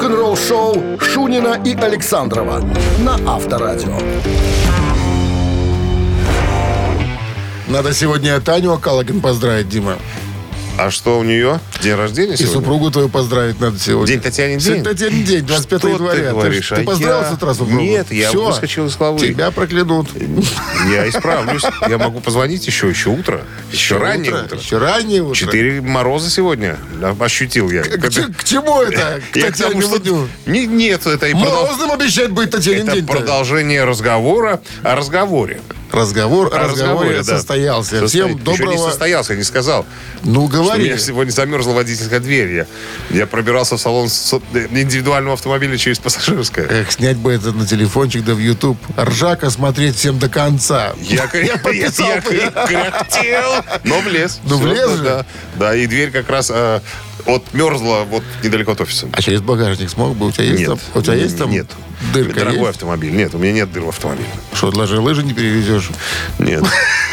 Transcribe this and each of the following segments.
Рок-н-ролл шоу Шунина и Александрова на Авторадио. Надо сегодня Таню Акалагин поздравить, Дима. А что у нее? День рождения И сегодня? супругу твою поздравить надо сегодня. День Татьянин день? Татьянин день, 25 Что января. ты говоришь? Ты, ты А поздравил я- с утра супругу? Нет, я Всё, выскочил из головы. Тебя проклянут. Я исправлюсь. Я могу позвонить еще, еще утро. Еще раннее утро. Еще раннее утро. Четыре мороза сегодня ощутил я. К, Когда- че- к чему это? К Я Татьянину что... дню? Не- Нет, это и продол- Морозным обещать быть Татьянин это день продолжение разговора о разговоре. Разговор о О разговоре да. состоялся. Состо- Всем Еще не доброго... состоялся, я не сказал. Ну, Что говори. меня сегодня замерзла водительская дверь. Я, я пробирался в салон со- индивидуального автомобиля через пассажирское. Эх, снять бы это на телефончик да в YouTube. Ржака смотреть всем до конца. Я, я, подписал я, я кряхтел, но влез. Ну, влез да, же? Да, да, и дверь как раз э, вот мерзла вот недалеко от офиса. А через багажник смог бы? У тебя есть Нет. там? У тебя есть там Нет. дырка Дорогой есть? автомобиль. Нет, у меня нет дыр в автомобиле. Что, даже лыжи не перевезешь? Нет,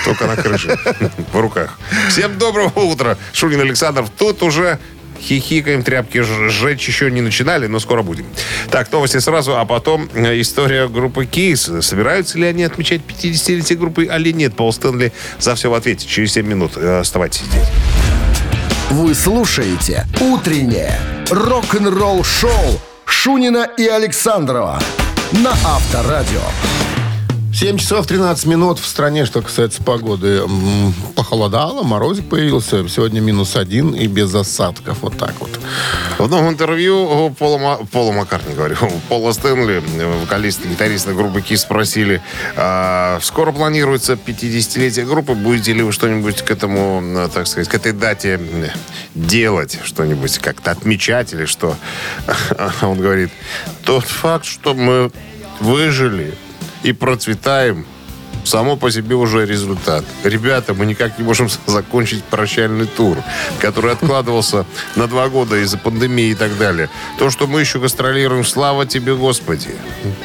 только на крыше, в руках. Всем доброго утра. Шунин Александров. Тут уже хихикаем, тряпки сжечь еще не начинали, но скоро будем. Так, новости сразу, а потом э, история группы Кейс. Собираются ли они отмечать 50-летие группы, или нет? Пол Стэнли за все в ответе. Через 7 минут. Э, Оставайтесь здесь. Вы слушаете «Утреннее рок-н-ролл-шоу» Шунина и Александрова на Авторадио. 7 часов 13 минут в стране, что касается погоды. Похолодало, морозик появился. Сегодня минус один и без осадков. Вот так вот. В новом интервью Пола, Пола Маккартни, говорю, Пола Стэнли, э, вокалиста, гитариста группы Кис, спросили, а, скоро планируется 50-летие группы, будете ли вы что-нибудь к этому, э, так сказать, к этой дате э, делать, что-нибудь как-то отмечать или что? Он говорит, тот факт, что мы выжили и процветаем, само по себе уже результат. Ребята, мы никак не можем закончить прощальный тур, который откладывался на два года из-за пандемии и так далее. То, что мы еще гастролируем, слава тебе, Господи.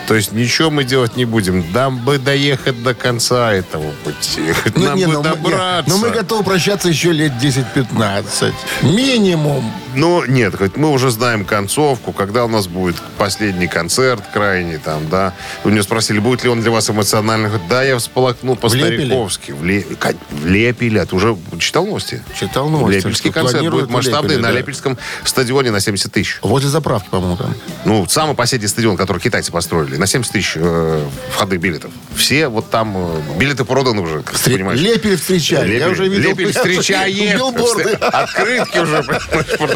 То есть ничего мы делать не будем. Нам бы доехать до конца этого пути. Нам не, бы ну, мы- не, добраться. но мы готовы прощаться еще лет 10-15. Минимум. Ну, нет, хоть мы уже знаем концовку, когда у нас будет последний концерт крайний там, да. У него спросили, будет ли он для вас эмоциональный. Говорит, Да, я всполокну по-стариковски. Вле- ка- Влепили. А ты уже читал новости? Читал новости, Лепельский концерт будет масштабный Лепеле, на да. Лепельском стадионе на 70 тысяч. Возле заправки, по-моему, там. Ну, самый последний стадион, который китайцы построили, на 70 тысяч э, входных билетов. Все вот там, э, билеты проданы уже, как ты Встре- понимаешь. Лепель встречали. Я Лепель- уже видел. Лепель встречает. Билборды. Открытки уже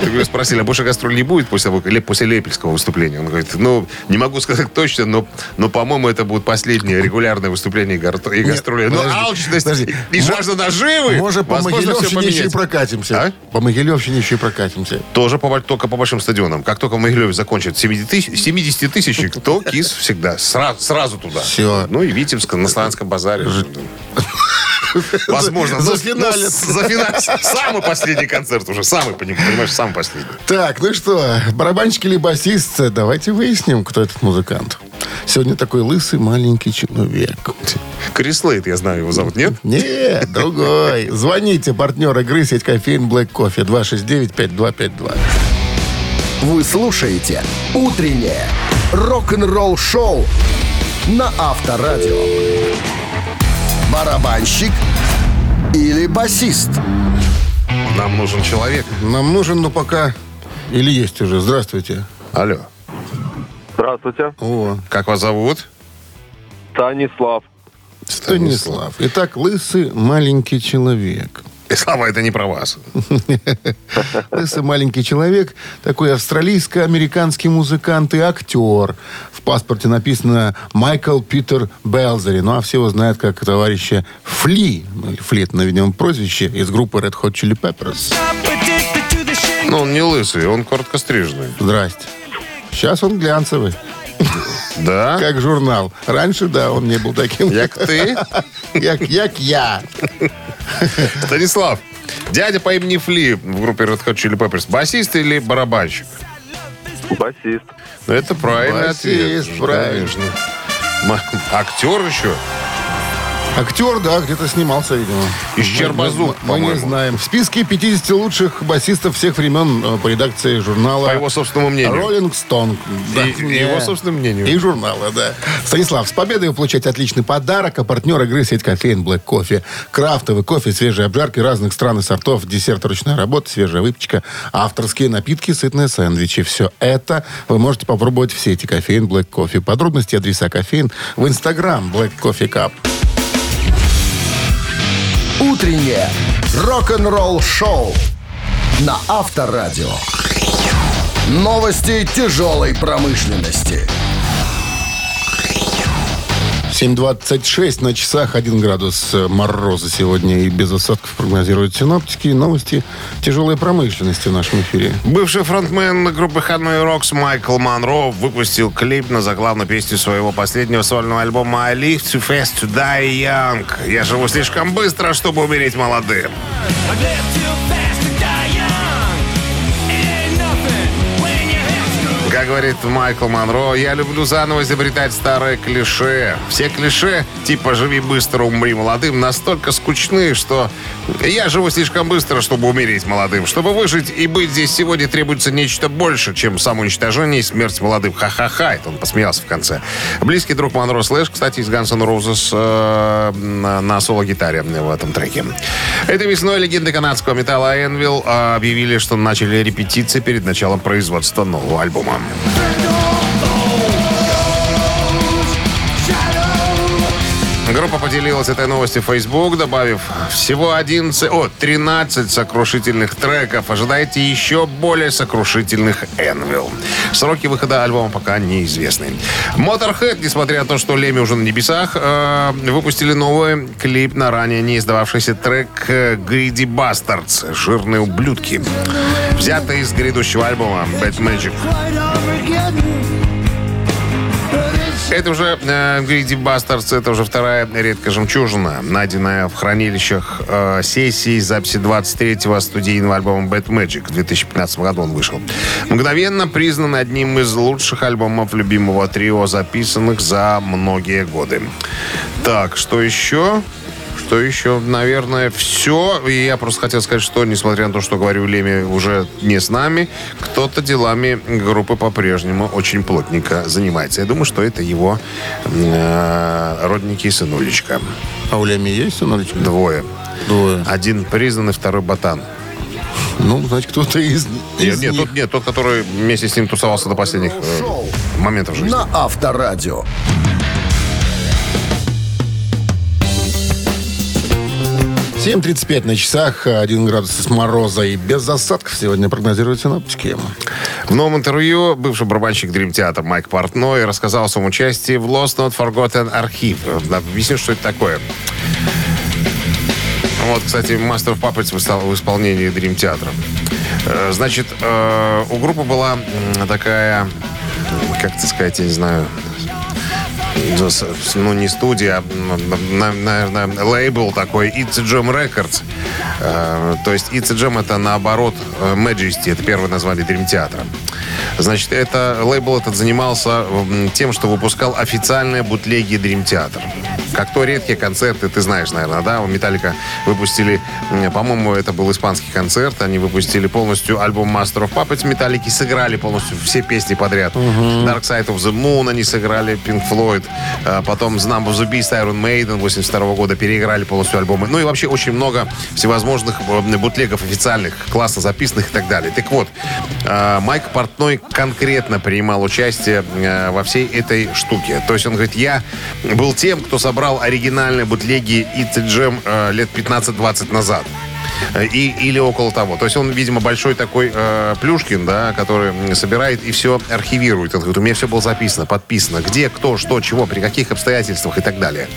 Ты спросили, а больше гастроль не будет после, после Лепельского выступления? Он говорит, ну, не могу сказать точно, но, но по-моему, это будет последнее регулярное выступление и гастроли. Ну, алчность подожди. и жажда наживы, Может, по все Могилевщине еще и прокатимся. А? По Могилевщине еще и прокатимся. Тоже по, только по большим стадионам. Как только в Могилеве закончат 70 тысяч, 70 тысяч, то КИС всегда. Сразу, сразу туда. Всё. Ну и Витебск, на Славянском базаре. Возможно. За- Ну, зафиналят. ну, зафиналят. Самый последний концерт уже. Самый, понимаешь, самый последний. Так, ну что, барабанщик или басист? Давайте выясним, кто этот музыкант. Сегодня такой лысый маленький человек. Крис Лейт, я знаю, его зовут, нет? Нет, другой. Звоните, партнер игры сеть кофеин Black Coffee 269-5252. Вы слушаете «Утреннее рок-н-ролл-шоу» на Авторадио. Барабанщик или басист? Нам нужен человек. Нам нужен, но пока... Или есть уже. Здравствуйте. Алло. Здравствуйте. О, Как вас зовут? Станислав. Станислав. Итак, лысый маленький человек. И слава, это не про вас. Лысый маленький человек, такой австралийско-американский музыкант и актер. В паспорте написано Майкл Питер Белзери. Ну, а все его знают как товарища Фли. Ну, Фли, это, наверное, прозвище из группы Red Hot Chili Peppers. Ну, он не лысый, он короткострижный. Здрасте. Сейчас он глянцевый, Да? как журнал. Раньше, да, он не был таким. Як ты? Як, як я. Станислав, дядя по имени Фли в группе Red Hot Chili Peppers. Басист или барабанщик? Басист. Ну, это правильный Басист, ответ. правильно. Актер еще? Актер, да, где-то снимался, видимо. Из Чербазу, Мы, мы не по-моему. знаем. В списке 50 лучших басистов всех времен э, по редакции журнала По его собственному мнению. Роллинг Стон. И- и его собственному мнению. И журнала, да. Станислав, с победой вы получаете отличный подарок, а партнер игры сеть кофеин Black Кофе. Крафтовый кофе, свежие обжарки разных стран и сортов, десерт ручная работа, свежая выпечка, авторские напитки, сытные сэндвичи. Все это вы можете попробовать в сети кофеин Black Кофе. Подробности адреса кофеин в инстаграм Black Coffee Cup. Утреннее рок-н-ролл-шоу на Авторадио. Новости тяжелой промышленности. 7.26 на часах 1 градус мороза сегодня и без осадков прогнозируют синоптики. Новости тяжелой промышленности в нашем эфире. Бывший фронтмен группы Hanoi Rocks Майкл Монро выпустил клип на заглавную песню своего последнего сольного альбома I Live Too Fast to Die Young. Я живу слишком быстро, чтобы умереть молодым. Как говорит Майкл Монро, я люблю заново изобретать старые клише. Все клише, типа «живи быстро, умри молодым», настолько скучны, что я живу слишком быстро, чтобы умереть молодым. Чтобы выжить и быть здесь сегодня требуется нечто больше, чем самоуничтожение и смерть молодым. Ха-ха-ха, это он посмеялся в конце. Близкий друг Монро Слэш, кстати, из Guns N' Roses э, на, на соло-гитаре в этом треке. Этой весной легенды канадского металла Энвилл объявили, что начали репетиции перед началом производства нового альбома. Группа поделилась этой новостью в Facebook, добавив всего 11, о, 13 сокрушительных треков. Ожидайте еще более сокрушительных Энвилл. Сроки выхода альбома пока неизвестны. Motorhead, несмотря на то, что Леми уже на небесах, э, выпустили новый клип на ранее не издававшийся трек Greedy Bastards «Жирные ублюдки», взятый из грядущего альбома Bad Magic. Это уже э, Greedy Bastards, это уже вторая редкая жемчужина, найденная в хранилищах э, сессии записи 23-го студийного альбома Bad Magic. В 2015 году он вышел. Мгновенно признан одним из лучших альбомов любимого трио, записанных за многие годы. Так, что еще? Что еще? Наверное, все. И я просто хотел сказать, что, несмотря на то, что говорю, Леми уже не с нами, кто-то делами группы по-прежнему очень плотненько занимается. Я думаю, что это его э, родники и сынулечка. А у Леми есть сыновичка? Двое. Двое. Один признанный, второй ботан. Ну, значит, кто-то из, Нет, из нет, них. тот, нет, тот, который вместе с ним тусовался до последних э, моментов жизни. На Авторадио. 7.35 на часах, 1 градус мороза и без осадков сегодня прогнозируют синоптики. В новом интервью бывший барабанщик Dream Theater Майк Портной рассказал о своем участии в Lost Not Forgotten архив. Объясню, что это такое. Вот, кстати, Master of Puppets в исполнении Dream Theater. Э, Значит, э, у группы была такая, как это сказать, я не знаю, ну, с- ну, не студия, а, на- наверное, лейбл такой It's Jam Records. Э, То есть It's Jam это наоборот э, Majesty, это первое название Dream Theater. Значит, это лейбл этот занимался тем, что выпускал официальные бутлеги Dream Theater. Как то редкие концерты, ты знаешь, наверное, да? У Металлика выпустили, по-моему, это был испанский концерт. Они выпустили полностью альбом Master of Puppets Металлики, сыграли полностью все песни подряд. Dark Side of the Moon они сыграли, Pink Floyd. А Потом the Beast, Iron Maiden 82 года переиграли полностью альбомы. Ну и вообще очень много всевозможных э, бутлегов официальных, классно записанных и так далее. Так вот, э, Майк Портной конкретно принимал участие э, во всей этой штуке. То есть он говорит, я был тем, кто собрал оригинальные бутлеги a Jam э, лет 15-20 назад. Э, И, или около того. То есть он, видимо, большой такой э, Плюшкин, да, который собирает и все архивирует. Он говорит, у меня все было записано, подписано, где, кто, что, чего, при каких обстоятельствах и так далее.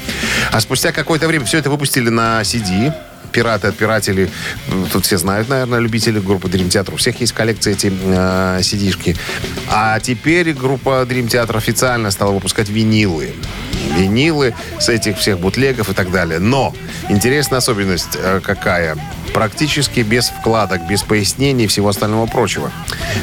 А спустя какое-то время все это выпустили на CD, пираты от пирателей. Тут все знают, наверное, любители группы Dream Theater. У всех есть коллекции эти э. А теперь группа Dream Theater официально стала выпускать винилы. Винилы с этих всех бутлегов и так далее. Но интересная особенность э, какая? Практически без вкладок, без пояснений и всего остального прочего.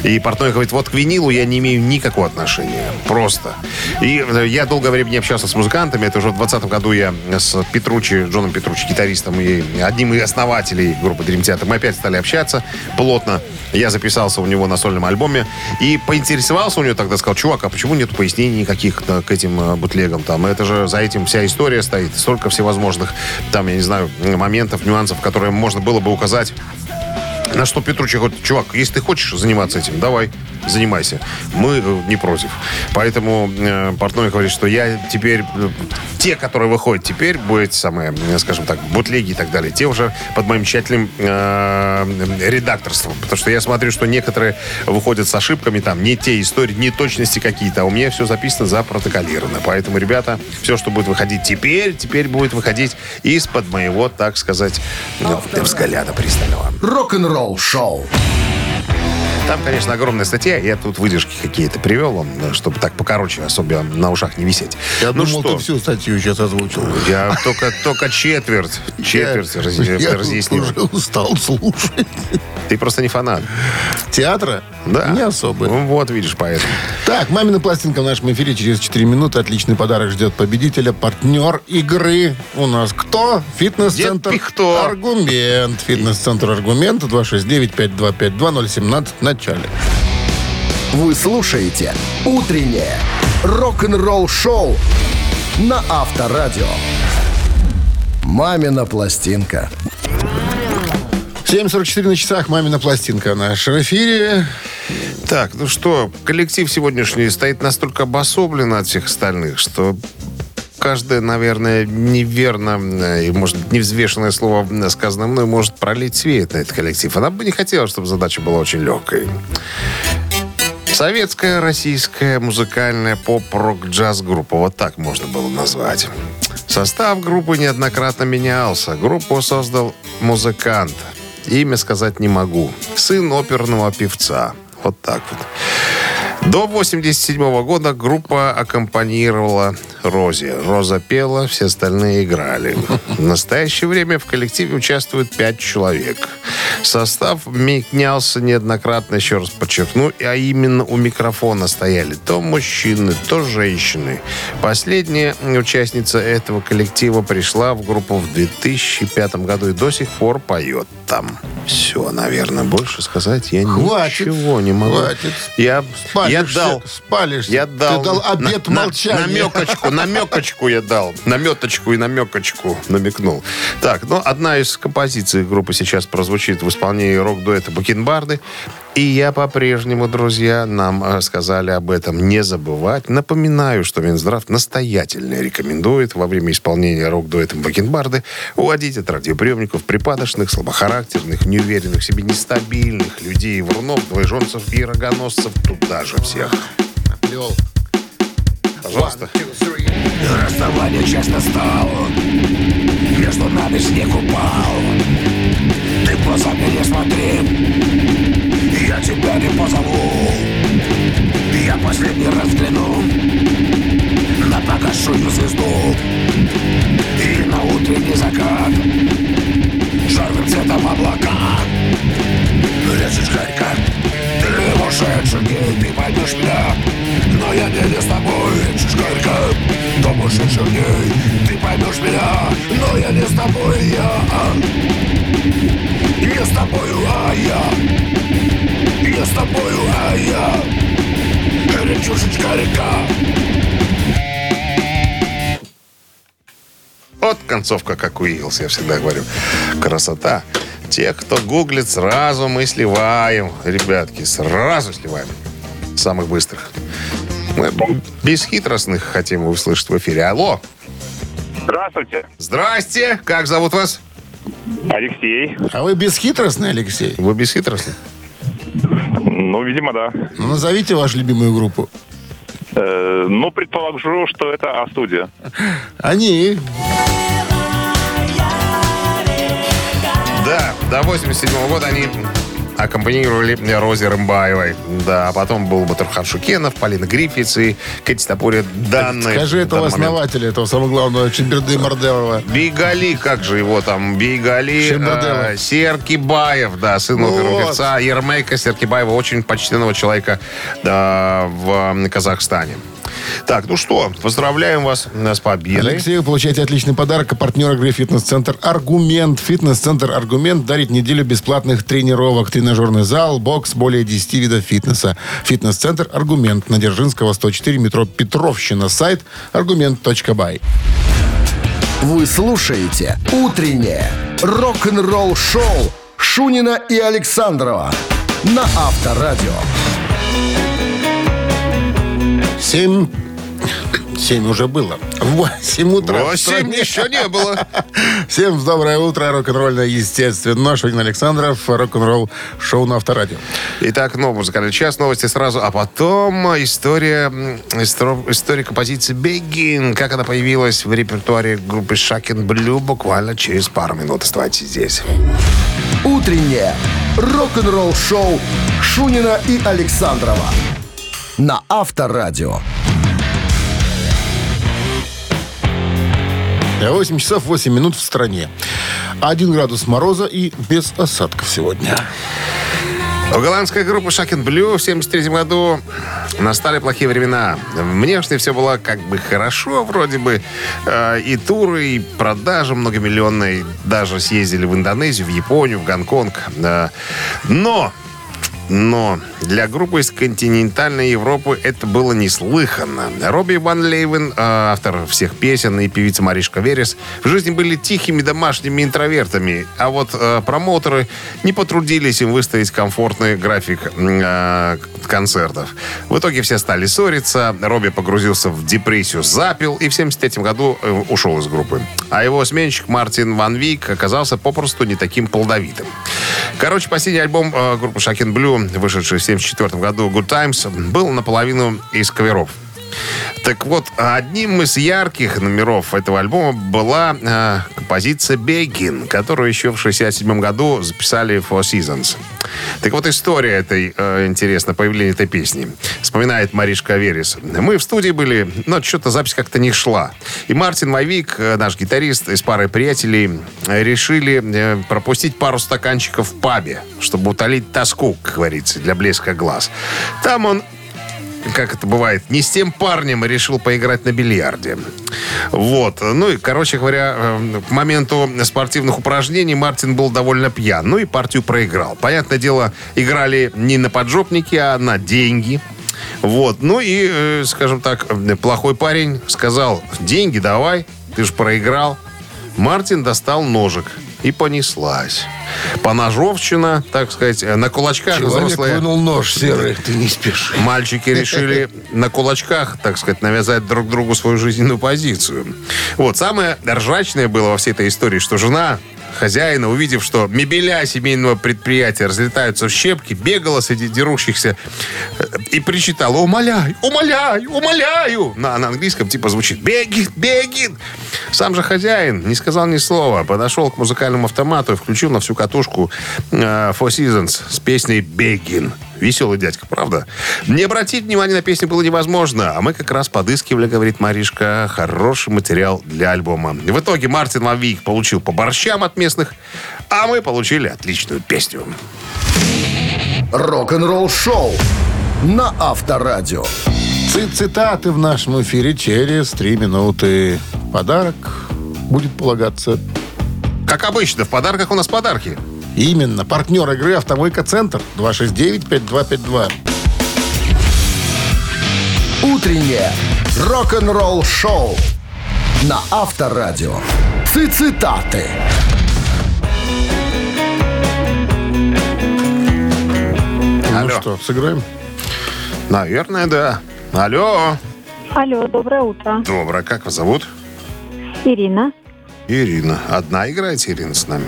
И портной говорит, вот к винилу я не имею никакого отношения. Просто. И э, я долгое время не общался с музыкантами. Это уже в 2020 году я с Петручи, Джоном Петручи, гитаристом и одним из основателей группы Dream Theater, мы опять стали общаться плотно. Я записался у него на сольном альбоме и поинтересовался у него тогда, сказал, чувак, а почему нет пояснений никаких к этим э, бутлегам? Там, это же за этим вся история стоит. Столько всевозможных, там, я не знаю, моментов, нюансов, которые можно было бы указать на что Петручи говорит, чувак, если ты хочешь заниматься этим, давай, занимайся. Мы э, не против. Поэтому э, портной говорит, что я теперь... э, те, которые выходят теперь, будет самое, э, скажем так, бутлеги и так далее, те уже под моим тщательным э, редакторством. Потому что я смотрю, что некоторые выходят с ошибками, там, не те истории, не точности какие-то, а у меня все записано запротоколировано. Поэтому, ребята, все, что будет выходить теперь, теперь будет выходить из-под моего, так сказать, э, взгляда пристального. Рок-н-ролл шоу. Там, конечно, огромная статья. Я тут выдержки какие-то привел чтобы так покороче, особо на ушах не висеть. Я ну думал, что? ты всю статью сейчас озвучил. Я только, только четверть, четверть Я- разъяснил. я разъяснил. уже устал слушать. Ты просто не фанат. Театра? Да. Не особо. Ну, вот, видишь, поэтому. Так, «Мамина пластинка» в нашем эфире через 4 минуты. Отличный подарок ждет победителя. Партнер игры у нас кто? Фитнес-центр. «Аргумент». Фитнес-центр «Аргумент» 269-525-2017 в начале. Вы слушаете «Утреннее рок-н-ролл-шоу» на Авторадио. «Мамина пластинка». 7.44 на часах «Мамина пластинка» в нашем эфире. Так, ну что, коллектив сегодняшний стоит настолько обособленно от всех остальных, что каждое, наверное, неверно э, и, может невзвешенное слово, сказанное мной, может пролить свет на этот коллектив. Она бы не хотела, чтобы задача была очень легкой. Советская, российская, музыкальная поп-рок-джаз-группа. Вот так можно было назвать. Состав группы неоднократно менялся. Группу создал музыкант. Имя сказать не могу. Сын оперного певца. Вот так вот. До 87 года группа аккомпанировала Розе. Роза пела, все остальные играли. В настоящее время в коллективе участвует пять человек. Состав менялся неоднократно, еще раз подчеркну, а именно у микрофона стояли то мужчины, то женщины. Последняя участница этого коллектива пришла в группу в 2005 году и до сих пор поет там. Все, наверное, больше сказать я Хватит. ничего не могу. Хватит. Я, я Спалишься, дал спалишься. я дал, Ты дал обед на- на- молчания. намекочку, намекочку я дал. Наметочку и намекочку намекнул. Так, ну, одна из композиций группы сейчас прозвучит в исполнении рок-дуэта Бакенбарды. И я по-прежнему, друзья, нам э, сказали об этом не забывать. Напоминаю, что Минздрав настоятельно рекомендует во время исполнения рок-дуэтом Бакенбарды уводить от радиоприемников припадочных, слабохарактерных, неуверенных в себе, нестабильных людей, врунов, двоеженцев и рогоносцев туда же всех. Лёл. Пожалуйста. Расставание часто стало. Между нами снег упал. Ты в глаза не смотри. Я тебя не позову. Я последний раз взгляну На погашую звезду. И на утренний закат. Жарким цветом облака. Лечишь горько Ушедший день, ты поймешь меня Но я не, с тобой До ушедших дней Ты поймешь меня Но я не с тобой Я Не с тобою, а я. Не с тобою, а я. Речушечка река. Вот концовка, как у Иглс, я всегда говорю. Красота. Те, кто гуглит, сразу мы сливаем. Ребятки, сразу сливаем. Самых быстрых. Мы бесхитростных хотим услышать в эфире. Алло. Здравствуйте, Здрасте. Как зовут вас? Алексей. А вы бесхитростный, Алексей? Вы бесхитростны? Ну, видимо, да. Ну, назовите вашу любимую группу. Э, ну, предположу, что это А-студия. Они. До 87 года они аккомпанировали Розе Рымбаевой. Да, а потом был Батурхан Шукенов, Полина Гриффитс и Кэти Топури данные. Скажи этого основателя, этого самого главного, Чемберды Марделова. Бейгали, как же его там, Бейгали, э, Серкибаев, да, сын Вот. оперного певца Ермейка Серкибаева, очень почтенного человека да, в Казахстане. Так, ну что, поздравляем вас э, с победой. Алексей, вы получаете отличный подарок. Партнер игры «Фитнес-центр Аргумент». «Фитнес-центр Аргумент» дарит неделю бесплатных тренировок. Тренажерный зал, бокс, более 10 видов фитнеса. «Фитнес-центр Аргумент» на Дзержинского, 104, метро Петровщина. Сайт аргумент.бай. Вы слушаете «Утреннее рок-н-ролл-шоу» Шунина и Александрова на Авторадио. 7... 7 уже было. В 8 утра. в Восемь стране. еще не было. Всем доброе утро. Рок-н-ролльное, естественно. Шунин Александров. Рок-н-ролл шоу на Авторадио. Итак, новый музыкальный час, новости сразу, а потом история, история композиции «Begin», как она появилась в репертуаре группы «Шакен Блю» буквально через пару минут. Оставайтесь здесь. Утреннее рок-н-ролл-шоу Шунина и Александрова на Авторадио. 8 часов 8 минут в стране. 1 градус мороза и без осадков сегодня. У голландской группы «Шакен Блю» в 73 году настали плохие времена. Внешне все было как бы хорошо, вроде бы. Э, И туры, и продажи многомиллионные. Даже съездили в Индонезию, в Японию, в Гонконг. Э, Но но для группы из континентальной Европы это было неслыханно. Робби Ван Лейвен, э, автор всех песен, и певица Маришка Верес, в жизни были тихими домашними интровертами. А вот э, промоутеры не потрудились им выставить комфортный график э, концертов. В итоге все стали ссориться. Робби погрузился в депрессию, запил и в 1973 году ушел из группы. А его сменщик Мартин Ван Вик оказался попросту не таким плодовитым. Короче, последний альбом группы Шакен Блю, вышедший в 1974 году, Good Times, был наполовину из каверов. Так вот, одним из ярких номеров этого альбома была э, композиция «Begin», которую еще в 1967 году записали Four Seasons. Так вот, история этой, э, интересно, появления этой песни. Вспоминает Маришка Верес. Мы в студии были, но что-то запись как-то не шла. И Мартин Майвик, э, наш гитарист, и с парой приятелей э, решили э, пропустить пару стаканчиков в пабе, чтобы утолить тоску, как говорится, для блеска глаз. Там он как это бывает, не с тем парнем решил поиграть на бильярде. Вот. Ну и, короче говоря, э, к моменту спортивных упражнений Мартин был довольно пьян. Ну и партию проиграл. Понятное дело, играли не на поджопники, а на деньги. Вот. Ну и, э, скажем так, э, плохой парень сказал, деньги давай, ты же проиграл. Мартин достал ножик. И понеслась. Поножовщина, так сказать, э, на кулачках Человек взрослые... вынул нож серый. Ты не спеши. Мальчики решили на кулачках, так сказать, навязать друг другу свою жизненную позицию. Вот, самое ржачное было во всей этой истории, что жена хозяина, увидев, что мебеля семейного предприятия разлетаются в щепки, бегала среди дерущихся э, и причитала «Умоляю, умоляю, умоляю!» На, на английском типа звучит «Беги, беги!» Сам же хозяин не сказал ни слова, подошел к музыкальному автомату и включил на всю катушку э, Four Seasons с песней «Бегин». Веселый дядька, правда? Не обратить внимания на песню было невозможно, а мы как раз подыскивали, говорит Маришка, хороший материал для альбома. В итоге Мартин Лавик получил по борщам от местных, а мы получили отличную песню. Рок-н-ролл-шоу на Авторадио. Ци- Цитаты в нашем эфире через 3 минуты. Подарок будет полагаться Как обычно, в подарках у нас подарки. Именно партнер игры «Автомойка Центр» 269-5252. Утреннее рок-н-ролл-шоу на Авторадио. Цитаты. Алло. Ну что, сыграем? Наверное, да. Алло. Алло, доброе утро. Доброе. Как вас зовут? Ирина. Ирина. Одна играете, Ирина, с нами?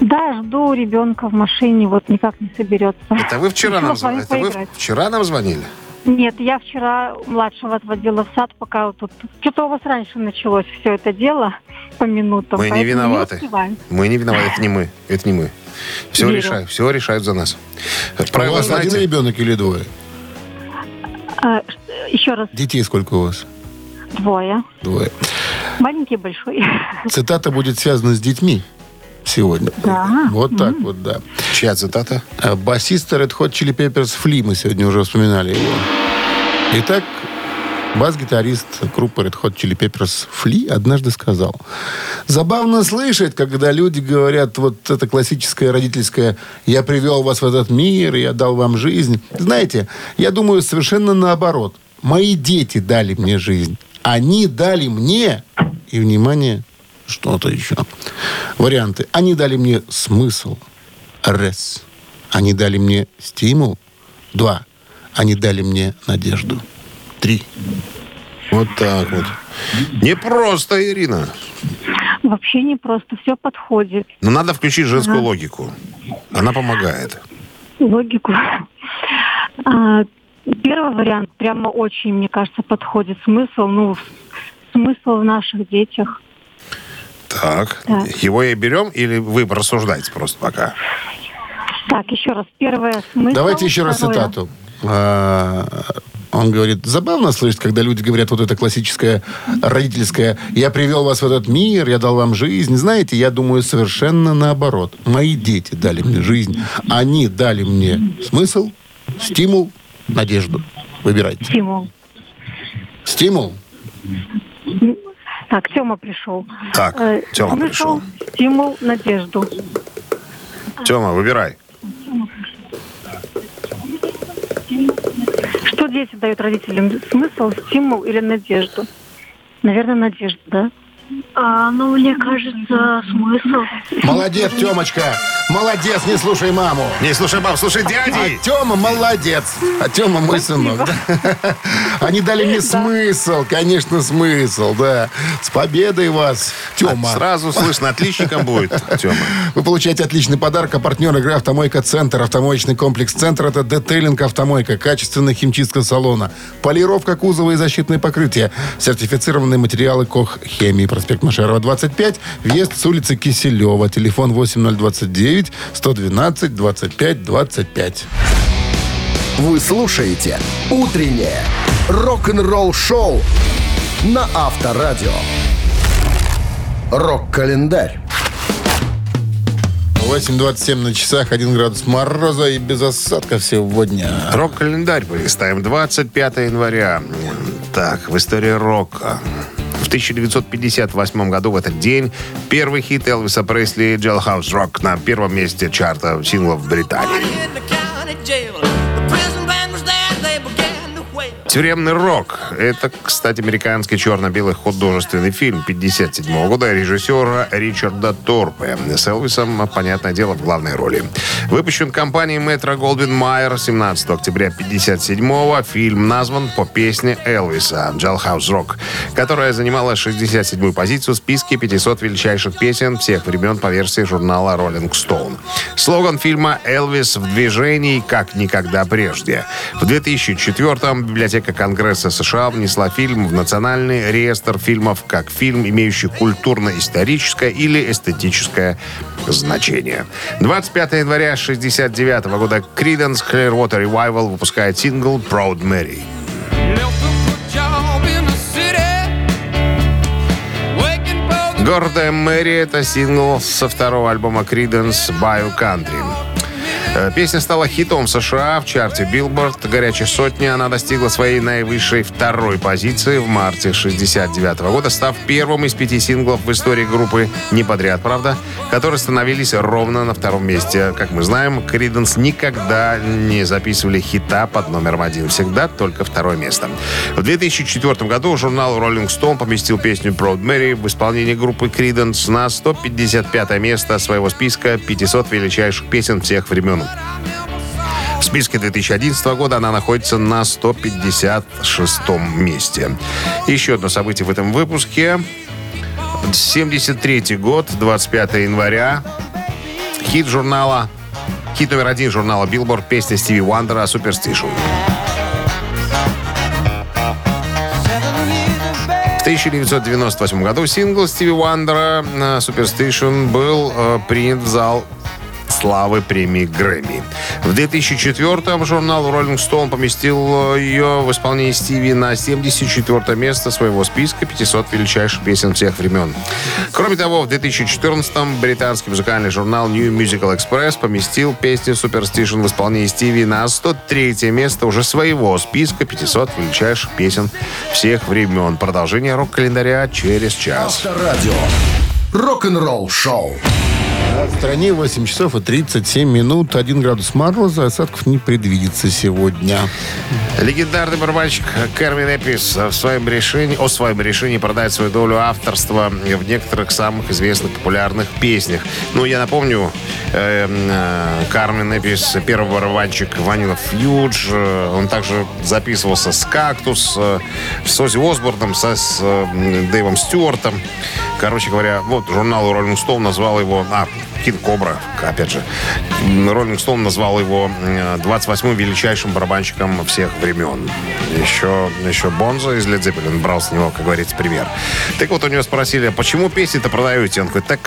Да, жду ребенка в машине, вот никак не соберется. Это вы вчера Решила нам звонили? Это вы вчера нам звонили? Нет, я вчера младшего отводила в сад, пока вот тут... Что-то у вас раньше началось все это дело по минутам. Мы не виноваты. успеваем. Мы не виноваты, это не мы. Это не мы. Все Верю. решают, все решают за нас. А у вас один знаете? ребенок или двое? А, еще раз, Детей сколько у вас? двое. Двое. Маленький, большой. Цитата будет связана с детьми сегодня. Да. Вот так вот, да. Чья цитата? А, Басист Red Hot Chili Peppers Фли, мы сегодня уже вспоминали его. Итак, бас-гитарист группы Red Hot Chili Peppers Фли однажды сказал, забавно слышать, когда люди говорят вот это классическое родительское «я привел вас в этот мир, я дал вам жизнь». Знаете, я думаю совершенно наоборот. Мои дети дали мне жизнь. Они дали мне, и, внимание, что-то еще. Варианты. Они дали мне смысл. Рес. Они дали мне стимул. Два. Они дали мне надежду. Три. Вот так вот. Не просто, Ирина. Вообще не просто, все подходит. Но надо включить женскую логику. Она помогает. Логику. А, первый вариант прямо очень, мне кажется, подходит. Смысл, ну, смысл в наших детях. Так. Так. Его и берем или вы рассуждаете просто пока? Так, еще раз. Первое смысл. Давайте еще раз второе- цитату. А, Он говорит, забавно слышать, когда люди говорят вот это классическое родительское «я привел вас в этот мир, я дал вам жизнь». Знаете, я думаю совершенно наоборот. Мои дети дали мне жизнь. Они дали мне смысл, стимул, надежду. Выбирайте. Стимул. Стимул? Так, Тёма пришел. Так, Э, Тёма пришел. стимул, надежду. Тема, выбирай. Что дети дают родителям? Смысл, стимул или надежду? Наверное, надежду, да? А, ну, мне кажется, смысл. Молодец, Темочка. Молодец, не слушай маму. Не, слушай, мам, слушай, дяди. А Тёма молодец. А Тёма мой сынок. да. Они дали мне смысл, конечно, смысл, да. С победой вас, Тёма. Сразу слышно, отличником будет, Тема. Вы получаете отличный подарок. А партнер игры «Автомойка Центр». Автомоечный комплекс «Центр» — это детейлинг «Автомойка». Качественная химчистка салона. Полировка кузова и защитные покрытия. Сертифицированные материалы «Кох Хемии». Проспект Машерова, 25. Въезд с улицы Киселева. Телефон 8029 112 25 25. Вы слушаете «Утреннее рок-н-ролл-шоу» на Авторадио. Рок-календарь. 8.27 на часах, 1 градус мороза и без осадков сегодня. Рок-календарь полистаем. 25 января. Так, в истории рока. В 1958 году в этот день первый хит Элвиса Пресли «Jailhouse Rock» на первом месте чарта синглов в Британии. Тюремный рок. Это, кстати, американский черно-белый художественный фильм 57 года режиссера Ричарда Торпе. С Элвисом, понятное дело, в главной роли. Выпущен компанией Метро Голдвин Майер 17 октября 57 Фильм назван по песне Элвиса «Jailhouse Rock», которая занимала 67-ю позицию в списке 500 величайших песен всех времен по версии журнала Rolling Stone. Слоган фильма «Элвис в движении, как никогда прежде». В 2004-м библиотека Конгресса США внесла фильм в Национальный реестр фильмов как фильм, имеющий культурно-историческое или эстетическое значение. 25 января 69 года Creedence Clearwater Revival выпускает сингл «Proud Mary». Гордая Мэри — это сингл со второго альбома Creedence Bio Country. Э, Песня стала хитом в США в чарте Billboard. Горячей сотни она достигла своей наивысшей второй позиции в марте 69 года, став первым из пяти синглов в истории группы «Не подряд, правда», которые становились ровно на втором месте. Как мы знаем, Creedence никогда не записывали хита под номером один. Всегда только второе место. В 2004 году журнал Rolling Stone поместил песню Proud Mary в исполнении группы Creedence на 155 место своего списка 500 величайших песен всех времен страну. В списке 2011 года она находится на 156 месте. Еще одно событие в этом выпуске. 73 год, 25 января. Хит журнала, хит номер один журнала Billboard, песня Стиви Уандера «Superstition». В 1998 году сингл Стиви Уандера «Superstition» был э, принят в зал славы премии Грэмми. В 2004-м журнал Rolling Stone поместил ее в исполнении Стиви на 74 место своего списка 500 величайших песен всех времен. Кроме того, в 2014-м британский музыкальный журнал New Musical Express поместил песню Superstition в исполнении Стиви на 103 место уже своего списка 500 величайших песен всех времен. Продолжение рок-календаря через час. Авторадио. Рок-н-ролл шоу. В стране 8 часов и 37 минут. 1 градус мороза. Осадков не предвидится сегодня. Легендарный барабанщик Кервин Эпис в своем решении, о своем решении продать свою долю авторства в некоторых самых известных популярных песнях. Ну, я напомню, э, э, Кармен Эпис, первый барабанщик Ванила Фьюдж. Он также записывался с Кактус, э, с Ози Осборном, со, с э, Дэйвом Стюартом. Короче говоря, вот журнал Rolling Stone назвал его... А, Кин Кобра, опять же. Роллинг Стоун назвал его э, 28-м величайшим барабанщиком всех времен. Еще, еще Бонзо из Led Zeppelin брал с него, как говорится, пример. Так вот, у него спросили, а почему песни-то продаете? Он говорит, так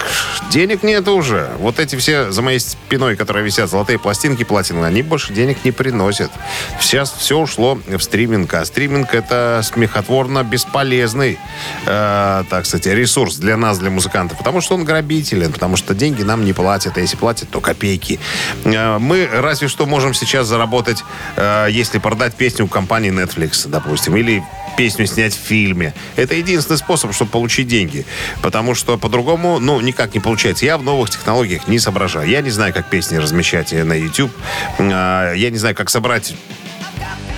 денег нет уже. Вот эти все за моей спиной, которые висят, золотые пластинки платины, они больше денег не приносят. Сейчас все ушло в стриминг. А стриминг это смехотворно бесполезный, э, так сказать, ресурс для нас, для музыкантов. Потому что он грабителен, потому что деньги нам не платят, а если платят, то копейки. Э, Мы разве что можем сейчас заработать, э, если продать песню компании Netflix, допустим, или песню снять в фильме. Это единственный способ, чтобы получить деньги. Потому что по-другому, ну, никак не получается. Я в новых технологиях не соображаю. Я не знаю, как песни размещать на YouTube. Э, Я не знаю, как собрать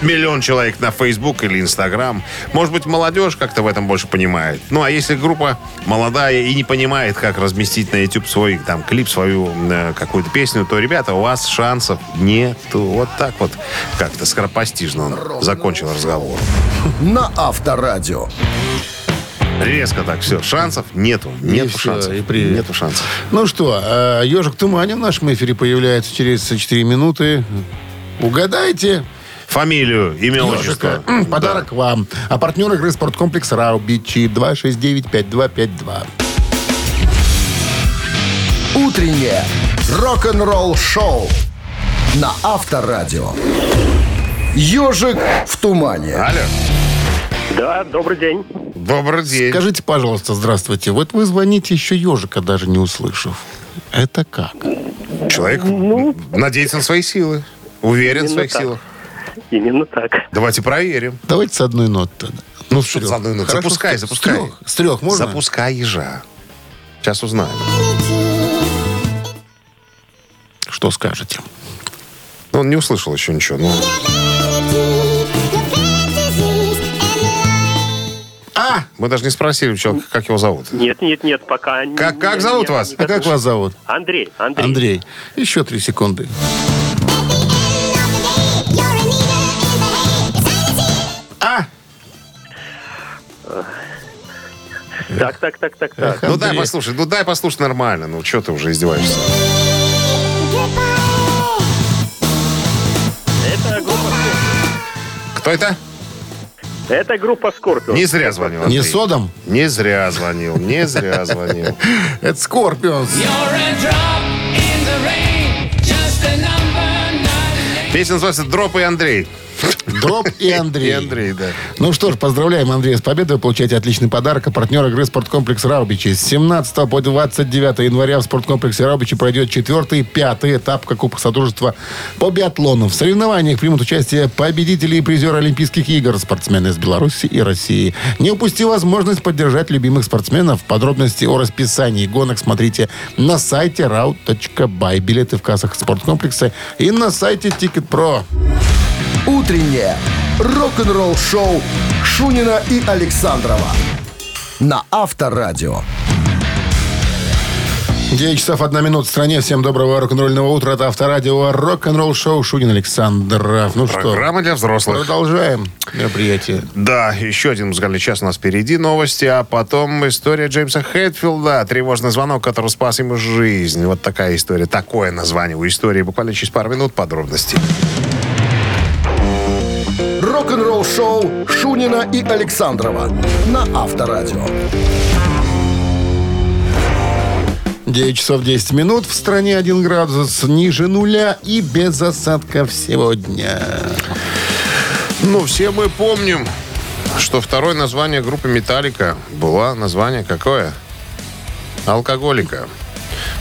миллион человек на Facebook или Instagram. Может быть, молодежь как-то в этом больше понимает. Ну, а если группа молодая и не понимает, как разместить на YouTube свой там клип, свою э, какую-то песню, то, ребята, у вас шансов нету. Вот так вот как-то скоропостижно он закончил разговор. На Авторадио. Резко так все. Шансов нету. И Нету всё, шансов. и привет. Нету шансов. Ну что, э, ежик в тумане в нашем эфире появляется через 4 минуты. Угадайте. Фамилию, имя, отчество. Подарок вам. А партнер игры спорткомплекс Раубичи 269-5252. Утреннее рок-н-ролл шоу на Авторадио. Ежик в тумане. Алло. Да, добрый день. Добрый день. Скажите, пожалуйста, здравствуйте. Вот вы звоните еще ежика, даже не услышав. Это как? Человек надеется на свои силы. Уверен в своих так. силах. Именно так. Давайте проверим. Давайте с одной ноты тогда. Ну, с Что с одной ноты? Хорошо, Запускай, запускай. С трех, с трех можно? Запускай ежа. Сейчас узнаем. Что скажете? Ну, Он не услышал еще ничего. Ну, А! мы даже не спросили у человека, как его зовут. Нет, нет, нет, пока... не- Как- как зовут не- вас? не А как вас зовут? Андрей, Андрей. Андрей. Еще три секунды. Так, так, так, так, так. Ну дай послушай, ну дай послушай нормально. Ну что ты уже издеваешься? Это группа, Кто это? это группа Скорпион. Не зря звонил. Не содом? Не зря звонил, не зря звонил. Это Скорпионс. Песня называется «Дроп и Андрей». Дроп и Андрей. И Андрей, да. Ну что ж, поздравляем Андрея с победой. Вы получаете отличный подарок. А партнер игры «Спорткомплекс Раубичи». С 17 по 29 января в спорткомплексе Раубичи пройдет четвертый и пятый этап Кубка Содружества по биатлону. В соревнованиях примут участие победители и призеры Олимпийских игр, спортсмены из Беларуси и России. Не упусти возможность поддержать любимых спортсменов. Подробности о расписании гонок смотрите на сайте raut.by. Билеты в кассах спорткомплекса и на сайте Ticket.pro. Утреннее рок-н-ролл шоу Шунина и Александрова на Авторадио. 9 часов 1 минута в стране. Всем доброго рок-н-ролльного утра. Это авторадио рок-н-ролл шоу Шунин Александров. Ну что, Программа для взрослых. продолжаем мероприятие. Да, еще один музыкальный час у нас впереди. Новости, а потом история Джеймса Хэтфилда. Тревожный звонок, который спас ему жизнь. Вот такая история. Такое название у истории. Буквально через пару минут подробностей. Рок-н-ролл-шоу Шунина и Александрова на Авторадио. 9 часов 10 минут. В стране 1 градус ниже нуля и без осадков сегодня. Ну, все мы помним, что второе название группы «Металлика» было название какое? Алкоголика.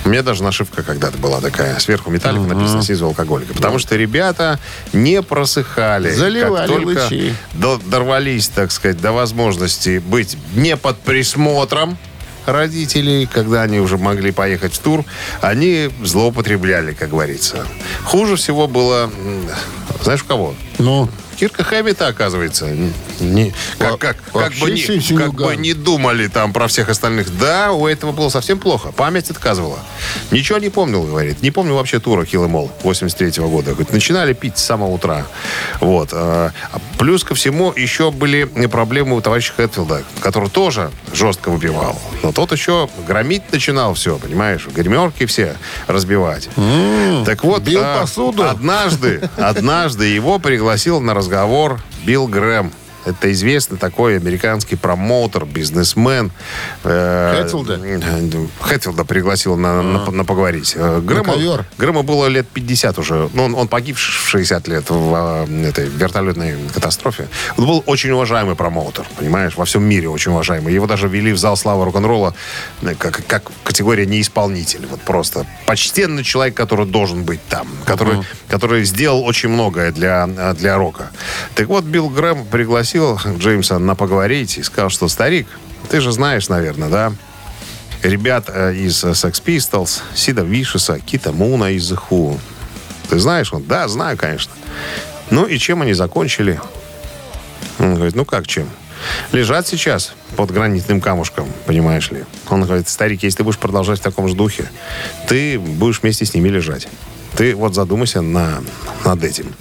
У меня даже нашивка когда-то была такая. Сверху металлика написано снизу алкоголика. Потому что ребята не просыхали. Заливали как только лучи. до- дорвались, так сказать, до возможности быть не под присмотром родителей, когда они уже могли поехать в тур, они злоупотребляли, как говорится. Хуже всего было, знаешь, у кого? Ну, Кирка Хэммита, оказывается, не, как, как, как, бы не, как бы не думали там про всех остальных. Да, у этого было совсем плохо. Память отказывала. Ничего не помнил, говорит. Не помню вообще тура Em All 83 года. Говорит, начинали пить с самого утра. Вот. А Плюс ко всему еще были проблемы у товарища Хэтфилда, который тоже жестко выпивал. Но тот еще громить начинал все, понимаешь? Гримерки все разбивать. так вот, бил а, посуду. Однажды, однажды его пригласил на разговор Билл Грэм. Это известный такой американский промоутер, бизнесмен. Э, Хэтфилда? э, Хэтфилда пригласил на, на- на поговорить. Грэма, ковер? Грэму было лет 50 уже. Ну, он, он погиб в 60 лет в а, этой вертолетной катастрофе. Он был очень уважаемый промоутер, понимаешь, во всем мире очень уважаемый. Его даже ввели в зал славы рок-н-ролла э, как, как категория неисполнитель. Вот просто почтенный человек, который должен быть там, который, который сделал очень многое для, для рока. Так вот, Билл Грэм пригласил Джеймса на поговорить и сказал, что старик, ты же знаешь, наверное, да, ребят э, из э, Sex Pistols, Сида Вишеса, Кита Муна из The Who. Ты знаешь? Он, да, знаю, конечно. Ну и чем они закончили? Он говорит, ну как чем? Лежат сейчас под гранитным камушком, понимаешь ли. Он говорит, старик, если ты будешь продолжать в таком же духе, ты будешь вместе с ними лежать. Ты вот задумайся на, над этим.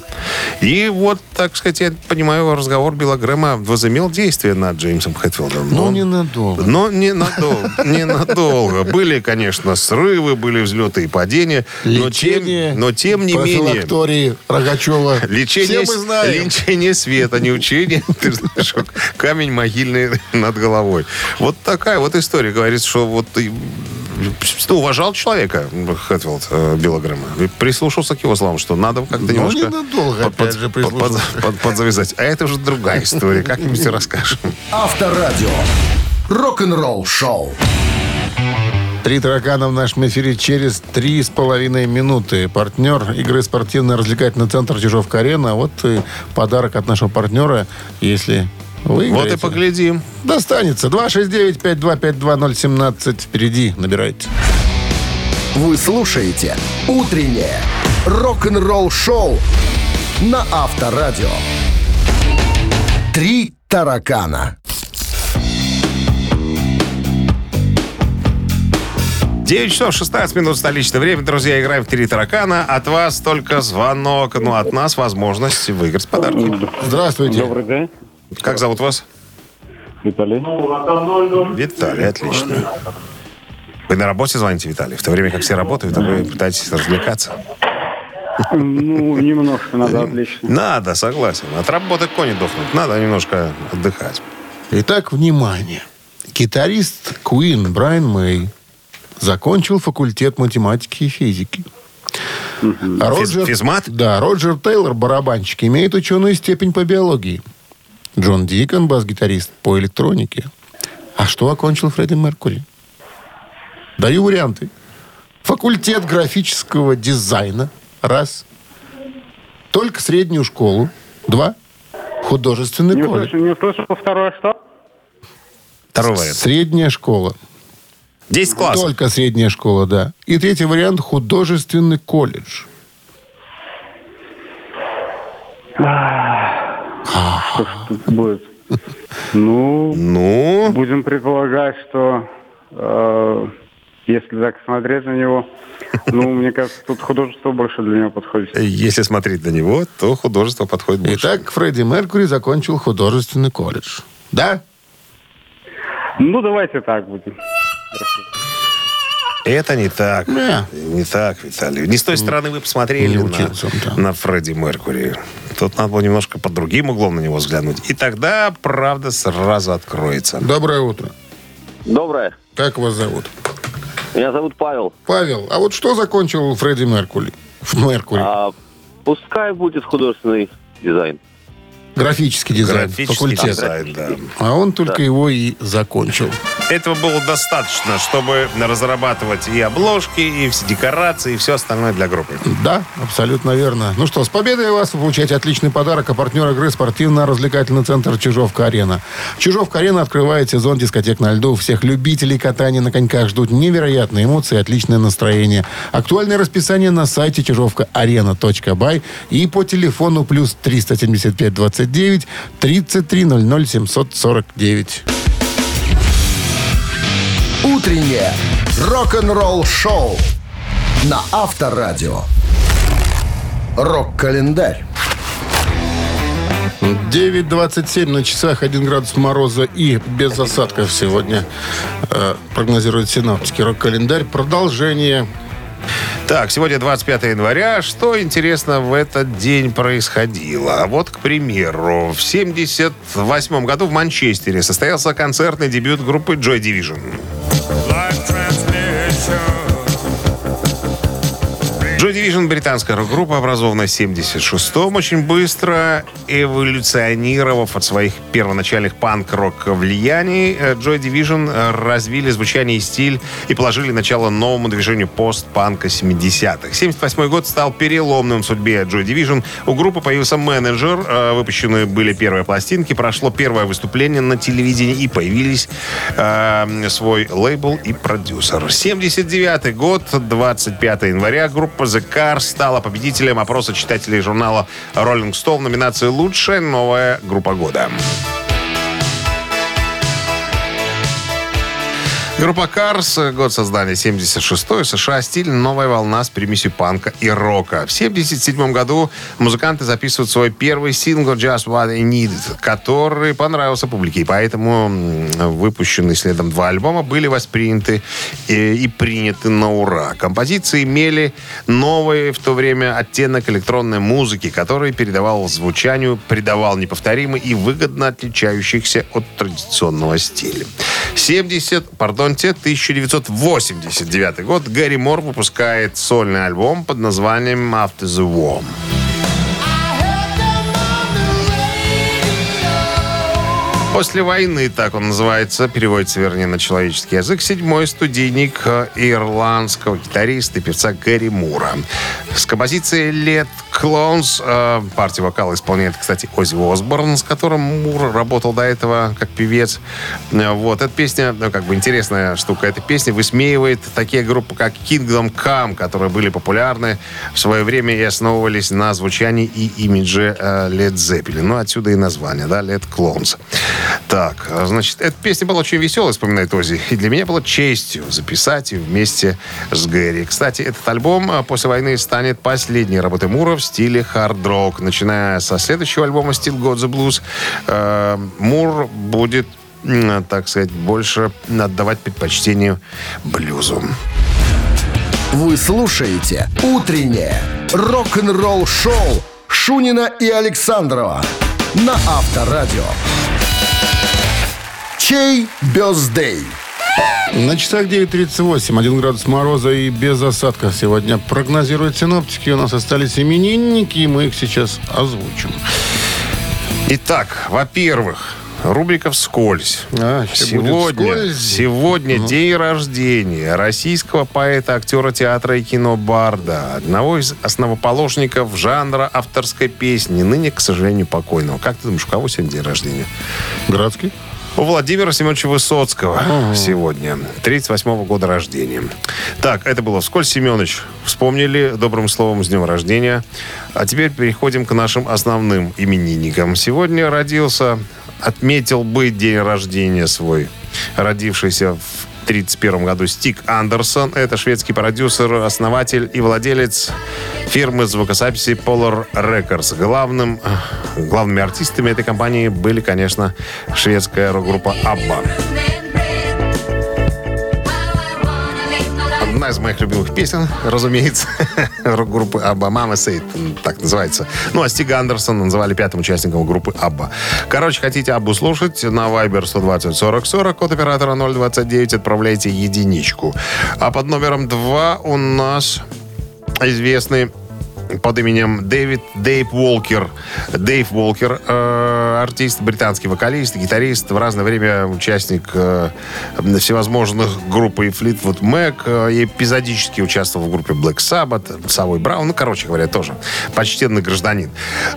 И вот, так сказать, я понимаю, разговор Билла Грэма возымел действие над Джеймсом Хэтфилдом. ну Он- ненадолго. но ненадолго. Ненадолго. Были, конечно, срывы, были взлеты и падения. Но Лечение тем, но тем не менее... Рогачева. Лечение, Все мы знаем. лечение света, не учение. Ты знаешь, камень могильный над головой. Вот такая вот история. Говорит, что вот уважал человека Хэтфилд э. И прислушался к его словам, что надо как-то Ну, немножко ненадолго, опять же, под- под- под- подзавязать. А это уже другая история. Как-нибудь расскажем. Авторадио. Рок-н-ролл-шоу. Три таракана в нашем эфире через три с половиной минуты. Партнер игры спортивно-развлекательный центр Чижовка-Арена. Вот и подарок от нашего партнера, если вы Вот и поглядим. Достанется. 269-5252-017. Впереди набирайте. Вы слушаете «Утреннее рок-н-ролл-шоу» на Авторадио. «Три таракана». 9 часов 16 минут столичное время. Друзья, играем в «Три таракана». От вас только звонок. Ну, от нас возможность выиграть подарки. Здравствуйте. Добрый день, Как зовут вас? Виталий. Виталий, отлично. Вы на работе звоните, Виталий? В то время как все работают, а вы пытаетесь развлекаться? Ну, немножко надо отлично. Надо, согласен. От работы кони дохнуть. Надо немножко отдыхать. Итак, внимание. Гитарист Queen Брайан Мэй закончил факультет математики и физики. Физ- физмат? Да, Роджер Тейлор, барабанщик, имеет ученую степень по биологии. Джон Дикон, бас-гитарист по электронике. А что окончил Фредди Меркури? Даю варианты. Факультет графического дизайна. Раз. Только среднюю школу. Два. Художественный Не колледж. услышал, не услышал второе что? Второй вариант. Средняя школа. 10 классов. Только средняя школа, да. И третий вариант – художественный колледж. Что ж тут будет? Ну, Ну, будем предполагать, что э, если так смотреть на него, ну, мне кажется, тут художество больше для него подходит. если смотреть на него, то художество подходит больше. Итак, Фредди Меркури закончил художественный колледж. Да? Ну, давайте так будем. Это не так. Да. Не так, Виталий. Не с той стороны вы посмотрели на, учился он там. на Фредди Меркури. Тут надо было немножко под другим углом на него взглянуть. И тогда правда сразу откроется. Доброе утро. Доброе. Как вас зовут? Меня зовут Павел. Павел, а вот что закончил Фредди Меркури? Меркури. А, пускай будет художественный дизайн. Графический дизайн, Графический факультет. дизайн, да. А он только его и закончил. Этого было достаточно, чтобы разрабатывать и обложки, и все декорации, и все остальное для группы. Да, абсолютно верно. Ну что, с победой вас вы получаете отличный подарок. А партнер игры спортивно-развлекательный центр «Чижовка-арена». «Чижовка-арена» открывает сезон дискотек на льду. Всех любителей катания на коньках ждут невероятные эмоции отличное настроение. Актуальное расписание на сайте чижовка-арена.бай и по телефону плюс 375 29 33 00 749. Утреннее рок-н-ролл-шоу на Авторадио. Рок-календарь. 9.27 на часах, 1 градус мороза и без осадков сегодня э, прогнозирует синаптики. Рок-календарь. Продолжение. Так, сегодня 25 января. Что интересно в этот день происходило? Вот, к примеру, в 78 году в Манчестере состоялся концертный дебют группы Joy Division. Joy Division – британская рок-группа, образованная в 76-м, очень быстро эволюционировав от своих первоначальных панк-рок влияний, э, Joy Division э, развили звучание и стиль и положили начало новому движению пост-панка 70-х. 78 год стал переломным в судьбе Joy Division. У группы появился менеджер, э, выпущены были первые пластинки, прошло первое выступление на телевидении и появились э, свой лейбл и продюсер. 79 год, 25 января, группа The Cars стала победителем опроса читателей журнала Rolling Stone в номинации «Лучшая новая группа года». Группа Cars, год создания 76-й, США, стиль «Новая волна» с примесью панка и рока. В 77 году музыканты записывают свой первый сингл «Just What I Need», который понравился публике, и поэтому выпущенные следом два альбома были восприняты и, и приняты на ура. Композиции имели новый в то время оттенок электронной музыки, который передавал звучанию, придавал неповторимый и выгодно отличающихся от традиционного стиля. 70, пардонте, 1989 год Гэри Мор выпускает сольный альбом под названием After the War. После войны, так он называется, переводится, вернее, на человеческий язык, седьмой студийник э, ирландского гитариста и певца Гэри Мура. С композицией «Let Clones» э, партию вокала исполняет, кстати, Оззи Осборн, с которым Мур работал до этого как певец. Э, Вот, эта песня, ну, как бы интересная штука, эта песня высмеивает такие группы, как Kingdom Come, которые были популярны в свое время и основывались на звучании и имидже э, Led Zeppelin. Ну, отсюда и название, да, Let Clones. Так, а, значит, эта песня была очень веселая, вспоминает Ози. И для меня было честью записать ее вместе с Гэри. Кстати, этот альбом а, после войны станет последней работой Мура в стиле хард-рок. Начиная со следующего альбома Still Got the Blues, э, Мур будет, так сказать, больше отдавать предпочтению блюзу. Вы слушаете «Утреннее рок-н-ролл-шоу» Шунина и Александрова на Авторадио. Чей бездей? На часах 9.38, 1 градус мороза и без осадков сегодня прогнозируют синоптики. У нас остались именинники, и мы их сейчас озвучим. Итак, во-первых, рубрика «Вскользь». А, Сегодня, вскользь. сегодня день рождения российского поэта, актера театра и кино Барда, одного из основоположников жанра авторской песни, ныне, к сожалению, покойного. Как ты думаешь, у кого сегодня день рождения? Градский? У Владимира Семеновича Высоцкого сегодня, 38 года рождения. Так, это было вскользь, Семенович. Вспомнили добрым словом с днем рождения. А теперь переходим к нашим основным именинникам. Сегодня родился, отметил бы день рождения свой, родившийся в 1931 году Стик Андерсон. Это шведский продюсер, основатель и владелец фирмы звукозаписи Polar Records. Главным, главными артистами этой компании были, конечно, шведская рок-группа ABBA. Одна из моих любимых песен, разумеется, группы Абба. Мама Сейд, так называется. Ну, а Стига Андерсона называли пятым участником группы Абба. Короче, хотите Аббу слушать, на Viber 120 40 40, код оператора 029, отправляйте единичку. А под номером 2 у нас известный под именем Дэвид Дейв Уолкер. Дэйв Уолкер, э, артист, британский вокалист, гитарист, в разное время участник э, всевозможных групп и Fleetwood Mac, э, эпизодически участвовал в группе Black Sabbath, Савой Браун, ну, короче говоря, тоже почтенный гражданин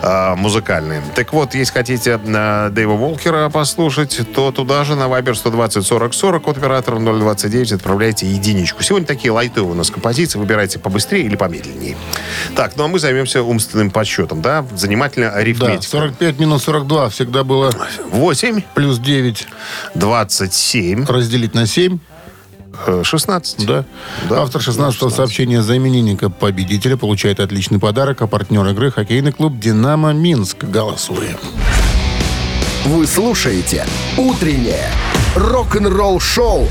э, музыкальный. Так вот, если хотите э, Дэйва Уолкера послушать, то туда же на Viber 120 40 40 от оператора 029 отправляйте единичку. Сегодня такие лайтовые у нас композиции, выбирайте побыстрее или помедленнее. Так, ну а мы займемся умственным подсчетом, да? Занимательно Да, арифметика. 45 минус 42 всегда было 8, плюс 9 27, разделить на 7. э, 16. Да. Да, Автор 16 16. сообщения за именинника победителя получает отличный подарок, а партнер игры хоккейный клуб «Динамо Минск». Голосуем. Вы слушаете «Утреннее рок-н-ролл-шоу»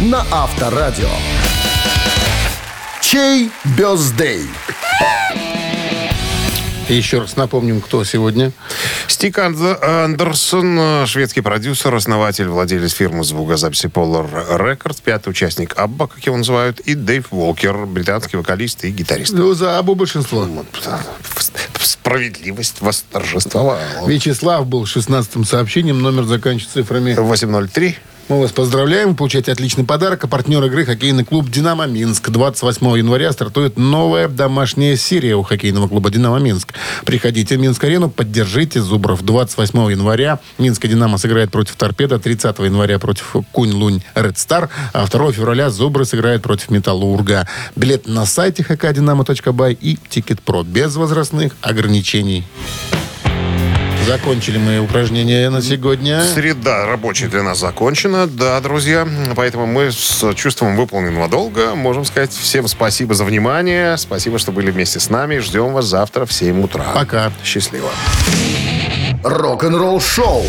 на Авторадио. Чей бездей? Еще раз напомним, кто сегодня. Стик Анд- Андерсон, э, шведский продюсер, основатель, владелец фирмы звукозаписи Polar Records, пятый участник Абба, как его называют, и Дэйв Уолкер, британский вокалист и гитарист. Ну, за Абу большинство. Справедливость восторжествовала. Вячеслав был 16-м сообщением. Номер заканчивается цифрами 803. Мы вас поздравляем. Вы получаете отличный подарок. А партнер игры хоккейный клуб «Динамо Минск». 28 января стартует новая домашняя серия у хоккейного клуба «Динамо Минск». Приходите в Минск-арену, поддержите Зубров. 28 января Минская «Динамо» сыграет против «Торпеда», 30 января против «Кунь-Лунь Ред Стар», а 2 февраля «Зубры» сыграет против «Металлурга». Билет на сайте hkdinamo.by и «Тикет.Про» без возрастных ограничений. Закончили мы упражнения на сегодня. Среда рабочая для нас закончена, да, друзья. Поэтому мы с чувством выполненного долга можем сказать всем спасибо за внимание. Спасибо, что были вместе с нами. Ждем вас завтра в 7 утра. Пока. Счастливо. Рок-н-ролл-шоу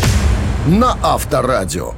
на Авторадио.